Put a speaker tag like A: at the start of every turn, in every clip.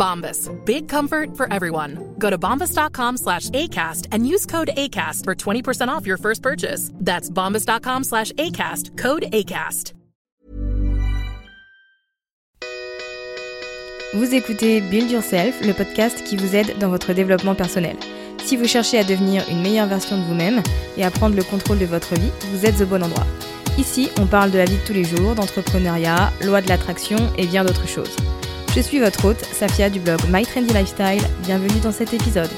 A: Bombas. Big comfort for everyone. Go to bombas.com slash ACAST and use code ACAST for 20% off your first purchase. That's bombas.com slash ACAST. Code ACAST.
B: Vous écoutez Build Yourself, le podcast qui vous aide dans votre développement personnel. Si vous cherchez à devenir une meilleure version de vous-même et à prendre le contrôle de votre vie, vous êtes au bon endroit. Ici, on parle de la vie de tous les jours, d'entrepreneuriat, loi de l'attraction et bien d'autres choses. Je suis votre hôte, Safia du blog My Trendy Lifestyle. Bienvenue dans cet épisode.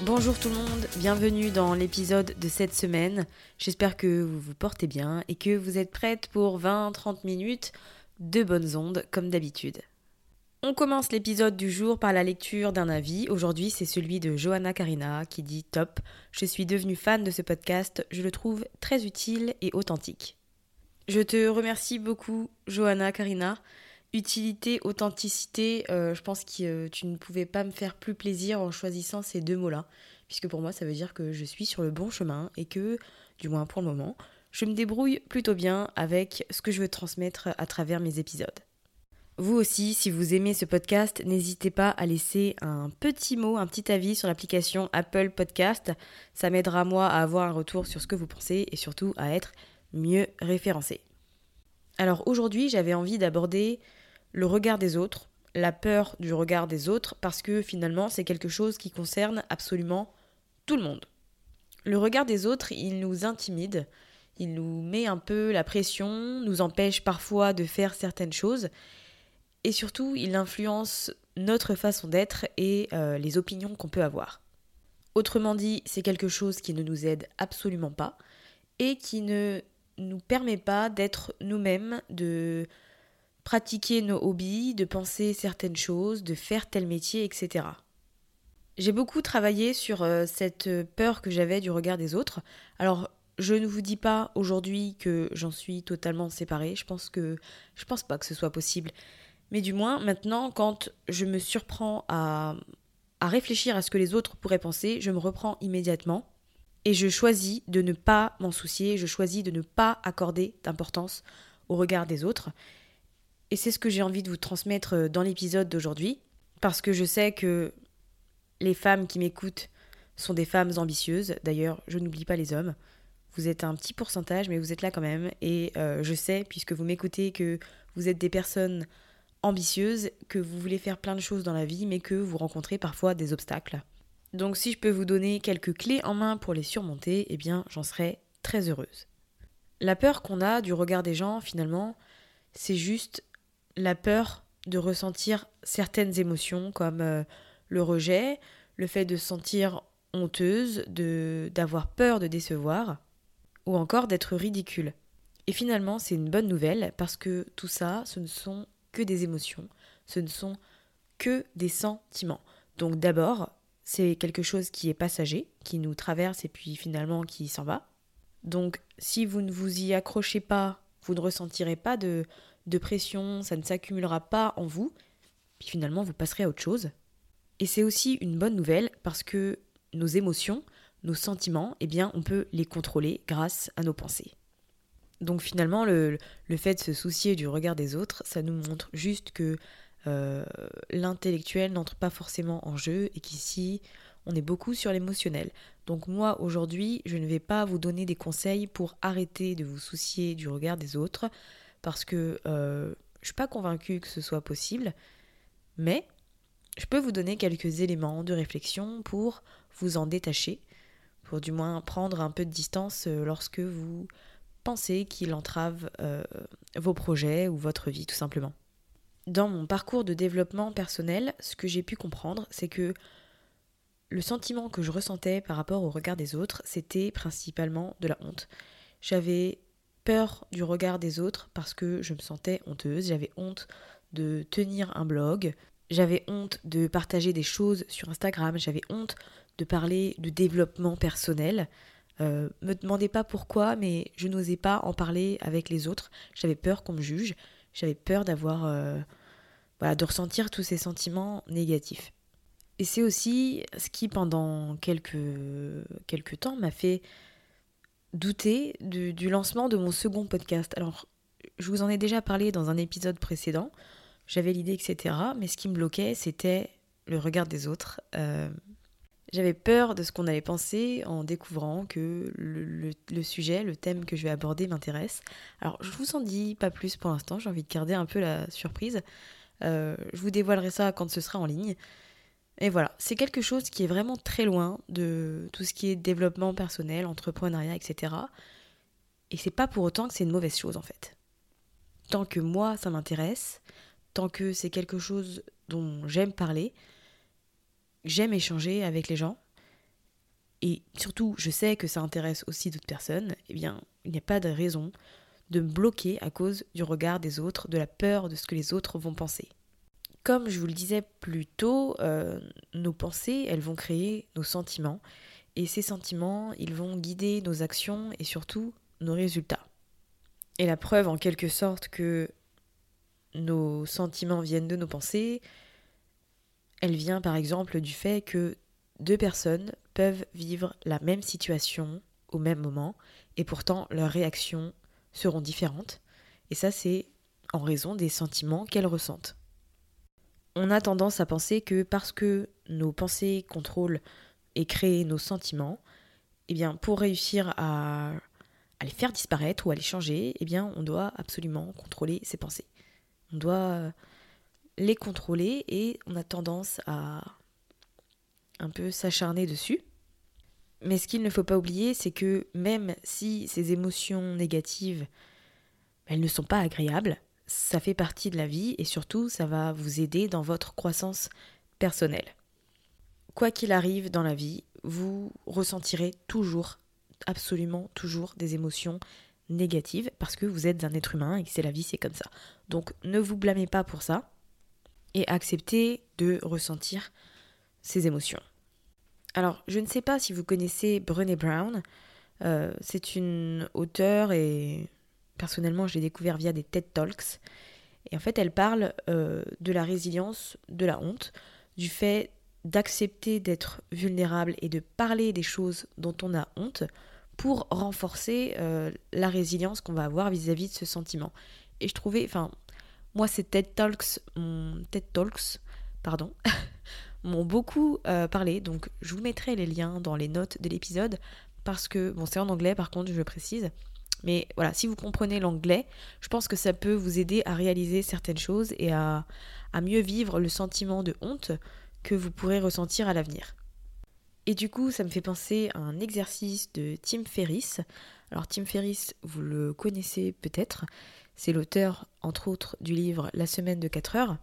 B: Bonjour tout le monde, bienvenue dans l'épisode de cette semaine. J'espère que vous vous portez bien et que vous êtes prête pour 20-30 minutes de bonnes ondes comme d'habitude. On commence l'épisode du jour par la lecture d'un avis. Aujourd'hui, c'est celui de Johanna Karina qui dit Top, je suis devenue fan de ce podcast, je le trouve très utile et authentique. Je te remercie beaucoup, Johanna Karina. Utilité, authenticité, euh, je pense que euh, tu ne pouvais pas me faire plus plaisir en choisissant ces deux mots-là, puisque pour moi ça veut dire que je suis sur le bon chemin et que, du moins pour le moment, je me débrouille plutôt bien avec ce que je veux transmettre à travers mes épisodes. Vous aussi, si vous aimez ce podcast, n'hésitez pas à laisser un petit mot, un petit avis sur l'application Apple Podcast. Ça m'aidera moi à avoir un retour sur ce que vous pensez et surtout à être mieux référencé. Alors aujourd'hui, j'avais envie d'aborder le regard des autres, la peur du regard des autres, parce que finalement, c'est quelque chose qui concerne absolument tout le monde. Le regard des autres, il nous intimide, il nous met un peu la pression, nous empêche parfois de faire certaines choses, et surtout, il influence notre façon d'être et euh, les opinions qu'on peut avoir. Autrement dit, c'est quelque chose qui ne nous aide absolument pas et qui ne nous permet pas d'être nous-mêmes, de pratiquer nos hobbies, de penser certaines choses, de faire tel métier, etc. J'ai beaucoup travaillé sur euh, cette peur que j'avais du regard des autres. Alors, je ne vous dis pas aujourd'hui que j'en suis totalement séparée. Je pense que je pense pas que ce soit possible. Mais du moins, maintenant, quand je me surprends à, à réfléchir à ce que les autres pourraient penser, je me reprends immédiatement et je choisis de ne pas m'en soucier, je choisis de ne pas accorder d'importance au regard des autres. Et c'est ce que j'ai envie de vous transmettre euh, dans l'épisode d'aujourd'hui, parce que je sais que les femmes qui m'écoutent sont des femmes ambitieuses. D'ailleurs, je n'oublie pas les hommes. Vous êtes un petit pourcentage, mais vous êtes là quand même. Et euh, je sais, puisque vous m'écoutez, que vous êtes des personnes ambitieuses, que vous voulez faire plein de choses dans la vie, mais que vous rencontrez parfois des obstacles. Donc si je peux vous donner quelques clés en main pour les surmonter, eh bien j'en serais très heureuse. La peur qu'on a du regard des gens, finalement, c'est juste la peur de ressentir certaines émotions comme euh, le rejet, le fait de se sentir honteuse, de d'avoir peur de décevoir, ou encore d'être ridicule. Et finalement, c'est une bonne nouvelle parce que tout ça, ce ne sont que des émotions, ce ne sont que des sentiments. Donc d'abord, c'est quelque chose qui est passager, qui nous traverse et puis finalement qui s'en va. Donc si vous ne vous y accrochez pas, vous ne ressentirez pas de, de pression, ça ne s'accumulera pas en vous, puis finalement vous passerez à autre chose. Et c'est aussi une bonne nouvelle parce que nos émotions, nos sentiments, eh bien, on peut les contrôler grâce à nos pensées. Donc finalement, le, fait de se soucier du regard des autres, ça nous montre juste que euh, l'intellectuel n'entre pas forcément en jeu et qu'ici, on est beaucoup sur l'émotionnel. Donc moi, aujourd'hui, je ne vais pas vous donner des conseils pour arrêter de vous soucier du regard des autres, parce que euh, je ne suis pas convaincue que ce soit possible, mais je peux vous donner quelques éléments de réflexion pour vous en détacher, pour du moins prendre un peu de distance euh, lorsque vous pensez qu'il entrave euh, vos projets ou votre vie tout simplement. Dans mon parcours de développement personnel, ce que j'ai pu comprendre, c'est que le sentiment que je ressentais par rapport au regard des autres, c'était principalement de la honte. J'avais peur du regard des autres parce que je me sentais honteuse, j'avais honte de tenir un blog, j'avais honte de partager des choses sur Instagram, j'avais honte de parler de développement personnel, euh, me demandez pas pourquoi, mais je n'osais pas en parler avec les autres. J'avais peur qu'on me juge. J'avais peur d'avoir, euh, de ressentir tous ces sentiments négatifs. Et c'est aussi ce qui, pendant quelques, quelques temps, m'a fait douter du, lancement de mon second podcast. Alors, je vous en ai déjà parlé dans un épisode précédent. J'avais l'idée, etc. Mais ce qui me bloquait, c'était le regard des autres. Euh, j'avais peur de ce qu'on allait penser en découvrant que le, sujet, le thème que je vais aborder m'intéresse. Alors je vous en dis pas plus pour l'instant, j'ai envie de garder un peu la surprise. Euh, je vous dévoilerai ça quand ce sera en ligne. Et voilà, c'est quelque chose qui est vraiment très loin de tout ce qui est développement personnel, entrepreneuriat, etc. Et c'est pas pour autant que c'est une mauvaise chose en fait. Tant que moi ça m'intéresse, tant que c'est quelque chose dont j'aime parler, j'aime échanger avec les gens, et surtout je sais que ça intéresse aussi d'autres personnes, eh bien il n'y a pas de raison de me bloquer à cause du regard des autres, de la peur de ce que les autres vont penser. Comme je vous le disais plus tôt, euh, nos pensées, elles vont créer nos sentiments, et ces sentiments, ils vont guider nos actions et surtout nos résultats. Et la preuve en quelque sorte que nos sentiments viennent de nos pensées, elle vient par exemple du fait que deux personnes peuvent vivre la même situation au même moment et pourtant leurs réactions seront différentes. Et ça, c'est en raison des sentiments qu'elles ressentent. On a tendance à penser que parce que nos pensées contrôlent et créent nos sentiments, eh bien, pour réussir à, les faire disparaître ou à les changer, eh bien, on doit absolument contrôler ses pensées. On doit les contrôler et on a tendance à un peu s'acharner dessus. Mais ce qu'il ne faut pas oublier, c'est que même si ces émotions négatives, elles ne sont pas agréables, ça fait partie de la vie et surtout ça va vous aider dans votre croissance personnelle. Quoi qu'il arrive dans la vie, vous ressentirez toujours, absolument toujours des émotions négatives parce que vous êtes un être humain et que c'est la vie, c'est comme ça. Donc ne vous blâmez pas pour ça et accepter de ressentir ces émotions. Alors, je ne sais pas si vous connaissez Brené Brown. Euh, c'est une auteure et personnellement, je l'ai découvert via des TED Talks. Et en fait, elle parle euh, de la résilience, de la honte, du fait d'accepter d'être vulnérable et de parler des choses dont on a honte pour renforcer euh, la résilience qu'on va avoir vis-à-vis -vis de ce sentiment. Et je trouvais, enfin, moi, ces TED Talks, TED Talks, pardon, m'ont beaucoup euh, parlé. Donc, je vous mettrai les liens dans les notes de l'épisode parce que, bon, c'est en anglais par contre, je précise. Mais voilà, si vous comprenez l'anglais, je pense que ça peut vous aider à réaliser certaines choses et à, à mieux vivre le sentiment de honte que vous pourrez ressentir à l'avenir. Et du coup, ça me fait penser à un exercice de Tim Ferriss. Alors Tim Ferriss, vous le connaissez peut-être, c'est l'auteur, entre autres, du livre La semaine de 4 heures.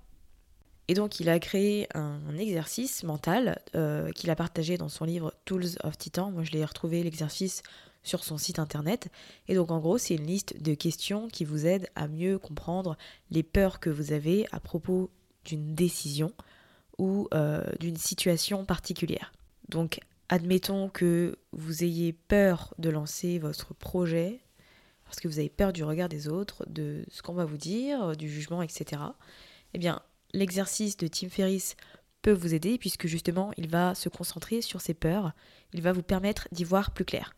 B: Et donc, il a créé un exercice mental euh, qu'il a partagé dans son livre Tools of Titan. Moi, je l'ai retrouvé l'exercice sur son site internet. Et donc, en gros, c'est une liste de questions qui vous aident à mieux comprendre les peurs que vous avez à propos d'une décision ou euh, d'une situation particulière. Donc, admettons que vous ayez peur de lancer votre projet parce que vous avez peur du regard des autres, de ce qu'on va vous dire, du jugement, etc. Eh bien, l'exercice de Tim Ferriss peut vous aider puisque justement il va se concentrer sur ses peurs, il va vous permettre d'y voir plus clair.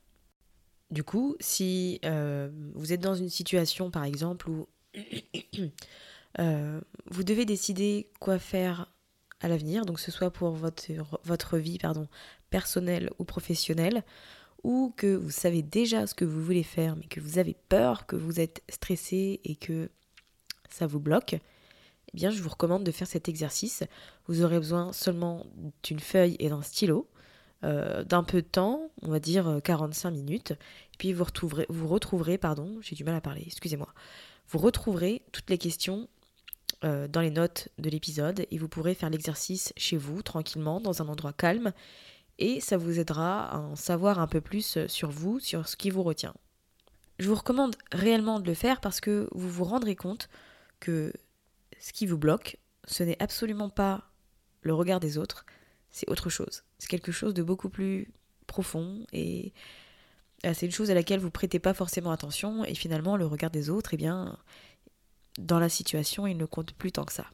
B: Du coup, si euh, vous êtes dans une situation par exemple où euh, vous devez décider quoi faire à l'avenir, donc ce soit pour votre, vie pardon, personnelle ou professionnelle, ou que vous savez déjà ce que vous voulez faire mais que vous avez peur, que vous êtes stressé et que ça vous bloque, eh bien je vous recommande de faire cet exercice. Vous aurez besoin seulement d'une feuille et d'un stylo, euh, d'un peu de temps, on va dire 45 euh, minutes, et puis vous retrouverez, vous retrouverez pardon, j'ai du mal à parler, excusez-moi, vous retrouverez toutes les questions euh, dans les notes de l'épisode et vous pourrez faire l'exercice chez vous tranquillement dans un endroit calme et ça vous aidera à en savoir un peu plus sur vous, sur ce qui vous retient. Je vous recommande réellement de le faire parce que vous vous rendrez compte que ce qui vous bloque, ce n'est absolument pas le regard des autres, c'est autre chose. C'est quelque chose de beaucoup plus profond et euh, c'est une chose à laquelle vous prêtez pas forcément attention et finalement le regard des autres, eh bien, dans la situation, il ne compte plus tant que ça.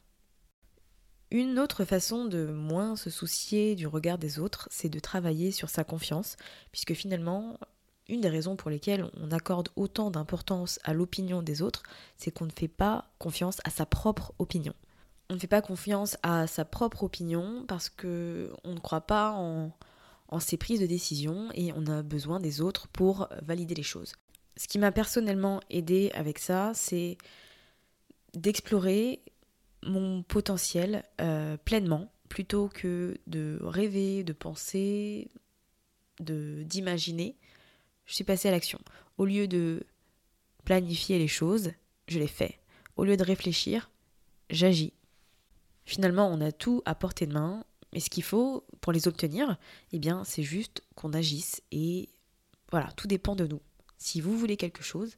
B: Une autre façon de moins se soucier du regard des autres, c'est de travailler sur sa confiance, puisque finalement, une des raisons pour lesquelles on accorde autant d'importance à l'opinion des autres, c'est qu'on ne fait pas confiance à sa propre opinion. On ne fait pas confiance à sa propre opinion parce que on ne croit pas en, ses prises de décision et on a besoin des autres pour valider les choses. Ce qui m'a personnellement aidé avec ça, c'est d'explorer mon potentiel euh, pleinement plutôt que de rêver, de penser, de d'imaginer je suis passée à l'action. Au lieu de planifier les choses, je les fais. Au lieu de réfléchir, j'agis. Finalement, on a tout à portée de main, mais ce qu'il faut pour les obtenir, eh bien, c'est juste qu'on agisse et voilà, tout dépend de nous. Si vous voulez quelque chose,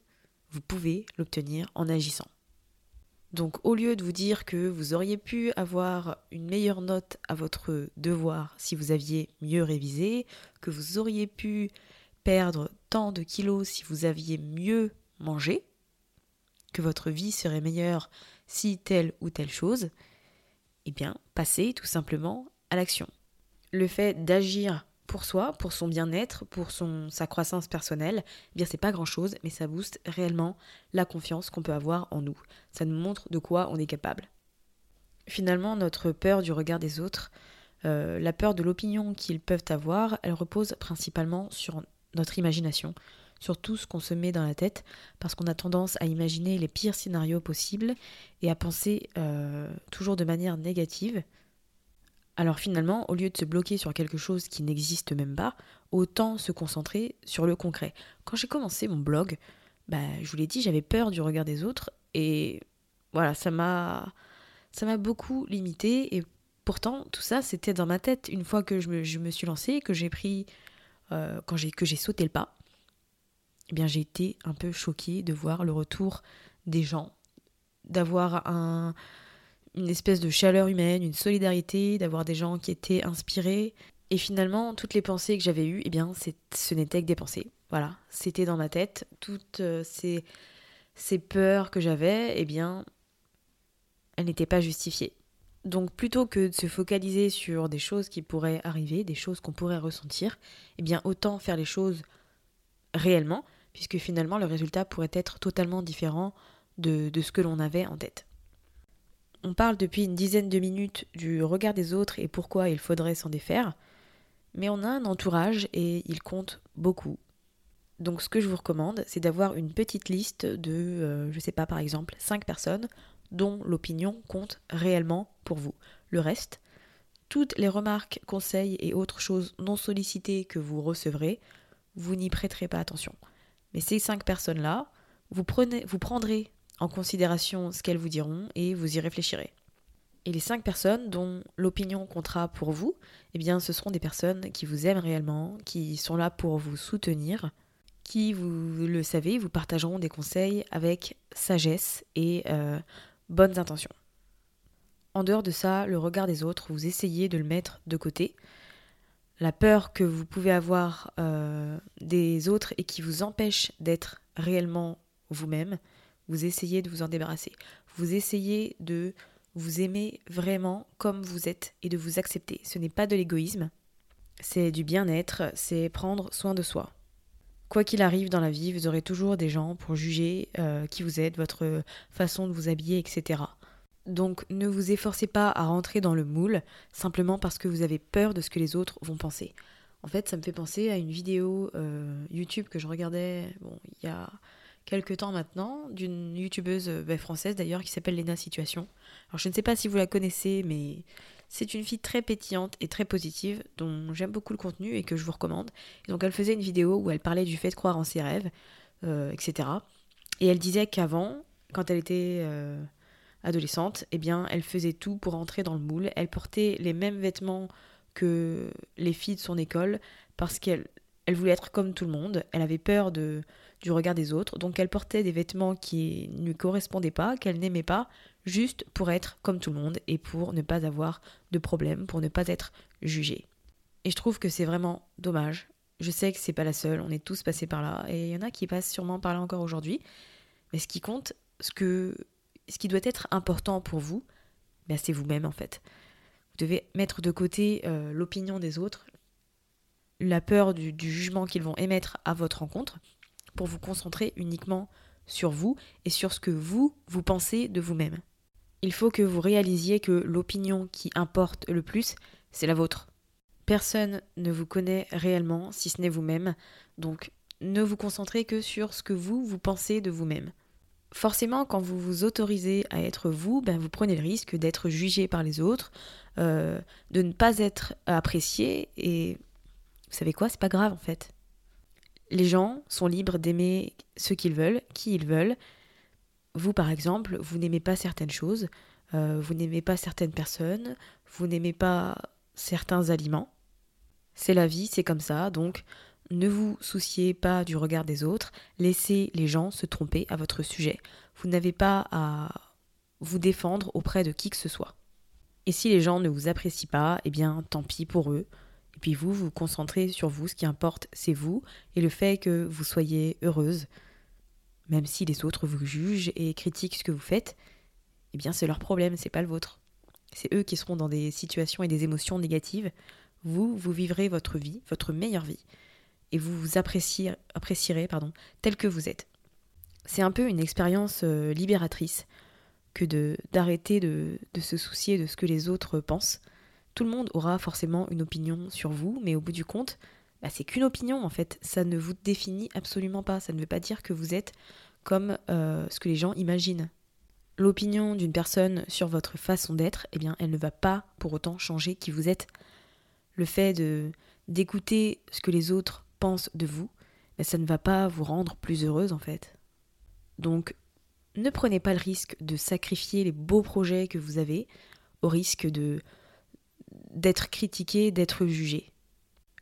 B: vous pouvez l'obtenir en agissant. Donc au lieu de vous dire que vous auriez pu avoir une meilleure note à votre devoir si vous aviez mieux révisé, que vous auriez pu perdre tant de kilos si vous aviez mieux mangé, que votre vie serait meilleure si telle ou telle chose, eh bien, passez tout simplement à l'action. Le fait d'agir pour soi, pour son bien-être, pour sa croissance personnelle, eh bien c'est pas grand-chose, mais ça booste réellement la confiance qu'on peut avoir en nous. Ça nous montre de quoi on est capable. Finalement, notre peur du regard des autres, euh, la peur de l'opinion qu'ils peuvent avoir, elle repose principalement sur notre imagination, sur tout ce qu'on se met dans la tête, parce qu'on a tendance à imaginer les pires scénarios possibles et à penser euh, toujours de manière négative. Alors finalement, au lieu de se bloquer sur quelque chose qui n'existe même pas, autant se concentrer sur le concret. Quand j'ai commencé mon blog, bah, je vous l'ai dit, j'avais peur du regard des autres et voilà, ça m'a ça m'a beaucoup limité et pourtant tout ça c'était dans ma tête une fois que je me, je me suis lancée, que j'ai pris euh, quand j'ai que j'ai sauté le pas, eh bien j'ai été un peu choquée de voir le retour des gens, d'avoir un, une espèce de chaleur humaine, une solidarité, d'avoir des gens qui étaient inspirés. Et finalement, toutes les pensées que j'avais eues, eh bien, ce n'était que des pensées. Voilà, c'était dans ma tête. Toutes euh, ces, ces peurs que j'avais, eh bien, elles n'étaient pas justifiées. Donc plutôt que de se focaliser sur des choses qui pourraient arriver, des choses qu'on pourrait ressentir, eh bien autant faire les choses réellement, puisque finalement le résultat pourrait être totalement différent de, ce que l'on avait en tête. On parle depuis une dizaine de minutes du regard des autres et pourquoi il faudrait s'en défaire, mais on a un entourage et il compte beaucoup. Donc ce que je vous recommande, c'est d'avoir une petite liste de, euh, je sais pas par exemple, 5 personnes dont l'opinion compte réellement pour vous. Le reste, toutes les remarques, conseils et autres choses non sollicitées que vous recevrez, vous n'y prêterez pas attention. Mais ces cinq personnes-là, vous, prenez, vous prendrez en considération ce qu'elles vous diront et vous y réfléchirez. Et les cinq personnes dont l'opinion comptera pour vous, eh bien, ce seront des personnes qui vous aiment réellement, qui sont là pour vous soutenir, qui, vous le savez, vous partageront des conseils avec sagesse et euh, bonnes intentions. En dehors de ça, le regard des autres, vous essayez de le mettre de côté. La peur que vous pouvez avoir euh, des autres et qui vous empêche d'être réellement vous-même, vous essayez de vous en débarrasser. Vous essayez de vous aimer vraiment comme vous êtes et de vous accepter. Ce n'est pas de l'égoïsme, c'est du bien-être, c'est prendre soin de soi. Quoi qu'il arrive dans la vie, vous aurez toujours des gens pour juger euh, qui vous êtes, votre façon de vous habiller, etc. Donc ne vous efforcez pas à rentrer dans le moule simplement parce que vous avez peur de ce que les autres vont penser. En fait, ça me fait penser à une vidéo euh, YouTube que je regardais il y a quelques temps maintenant, d'une youtubeuse euh, bah, française d'ailleurs qui s'appelle Lena Situation. Alors je ne sais pas si vous la connaissez, mais c'est une fille très pétillante et très positive dont j'aime beaucoup le contenu et que je vous recommande. donc elle faisait une vidéo où elle parlait du fait de croire en ses rêves, euh, etc. Et elle disait qu'avant, quand elle était euh, adolescente, eh bien elle faisait tout pour entrer dans le moule. Elle portait les mêmes vêtements que les filles de son école parce qu'elle elle voulait être comme tout le monde. Elle avait peur de du regard des autres, donc elle portait des vêtements qui ne lui correspondaient pas, qu'elle n'aimait pas, juste pour être comme tout le monde et pour ne pas avoir de problème, pour ne pas être jugée. Et je trouve que c'est vraiment dommage. Je sais que c'est pas la seule, on est tous passés par là, et il y en a qui passent sûrement par là encore aujourd'hui. Mais ce qui compte, ce, qui doit être important pour vous, ben c'est vous-même en fait. Vous devez mettre de côté euh, l'opinion des autres, la peur du jugement qu'ils vont émettre à votre rencontre, pour vous concentrer uniquement sur vous et sur ce que vous, vous pensez de vous-même. Il faut que vous réalisiez que l'opinion qui importe le plus, c'est la vôtre. Personne ne vous connaît réellement si ce n'est vous-même, donc ne vous concentrez que sur ce que vous, vous pensez de vous-même. Forcément, quand vous vous autorisez à être vous, ben vous prenez le risque d'être jugé par les autres, euh, de ne pas être apprécié, et vous savez quoi, c'est pas grave en fait. Les gens sont libres d'aimer ce qu'ils veulent, qui ils veulent. Vous, par exemple, vous n'aimez pas certaines choses, euh, vous n'aimez pas certaines personnes, vous n'aimez pas certains aliments. C'est la vie, c'est comme ça, donc ne vous souciez pas du regard des autres, laissez les gens se tromper à votre sujet. Vous n'avez pas à vous défendre auprès de qui que ce soit. Et si les gens ne vous apprécient pas, eh bien tant pis pour eux, et puis vous, vous concentrez sur vous, ce qui importe, c'est vous, et le fait que vous soyez heureuse, même si les autres vous jugent et critiquent ce que vous faites, eh bien c'est leur problème, c'est pas le vôtre. C'est eux qui seront dans des situations et des émotions négatives. Vous, vous vivrez votre vie, votre meilleure vie, et vous vous apprécierez, pardon, tel que vous êtes. C'est un peu une expérience euh, libératrice que de d'arrêter de, de se soucier de ce que les autres pensent tout le monde aura forcément une opinion sur vous, mais au bout du compte, bah, c'est qu'une opinion en fait. Ça ne vous définit absolument pas. Ça ne veut pas dire que vous êtes comme euh, ce que les gens imaginent. L'opinion d'une personne sur votre façon d'être, eh bien, elle ne va pas pour autant changer qui vous êtes. Le fait d'écouter ce que les autres pensent de vous, bah, ça ne va pas vous rendre plus heureuse en fait. Donc, ne prenez pas le risque de sacrifier les beaux projets que vous avez au risque de d'être critiqué, d'être jugé.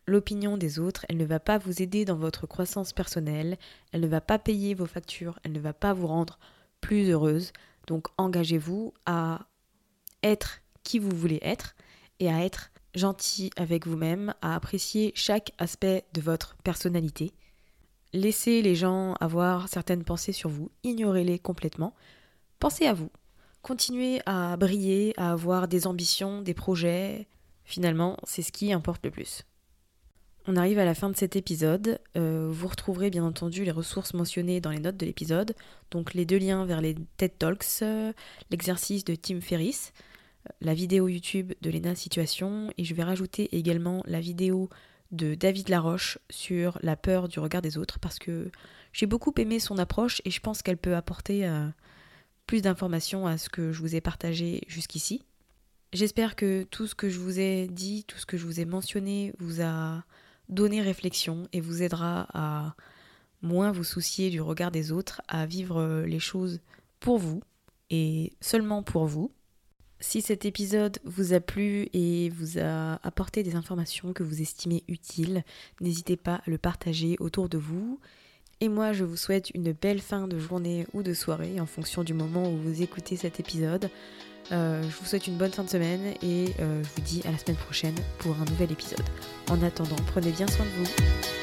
B: L'opinion des autres, elle ne va pas vous aider dans votre croissance personnelle, elle ne va pas payer vos factures, elle ne va pas vous rendre plus heureuse. Donc engagez-vous à être qui vous voulez être et à être gentil avec vous-même, à apprécier chaque aspect de votre personnalité. Laissez les gens avoir certaines pensées sur vous, ignorez-les complètement. Pensez à vous. Continuez à briller, à avoir des ambitions, des projets, Finalement, c'est ce qui importe le plus. On arrive à la fin de cet épisode. Euh, vous retrouverez bien entendu les ressources mentionnées dans les notes de l'épisode, donc les deux liens vers les TED Talks, euh, l'exercice de Tim Ferriss, euh, la vidéo YouTube de Lena Situation, et je vais rajouter également la vidéo de David Laroche sur la peur du regard des autres, parce que j'ai beaucoup aimé son approche et je pense qu'elle peut apporter plus d'informations à ce que je vous ai partagé jusqu'ici. J'espère que tout ce que je vous ai dit, tout ce que je vous ai mentionné vous a donné réflexion et vous aidera à moins vous soucier du regard des autres, à vivre les choses pour vous et seulement pour vous. Si cet épisode vous a plu et vous a apporté des informations que vous estimez utiles, n'hésitez pas à le partager autour de vous. Et moi, je vous souhaite une belle fin de journée ou de soirée en fonction du moment où vous écoutez cet épisode. Euh, je vous souhaite une bonne fin de semaine et euh, je vous dis à la semaine prochaine pour un nouvel épisode. En attendant, prenez bien soin de vous.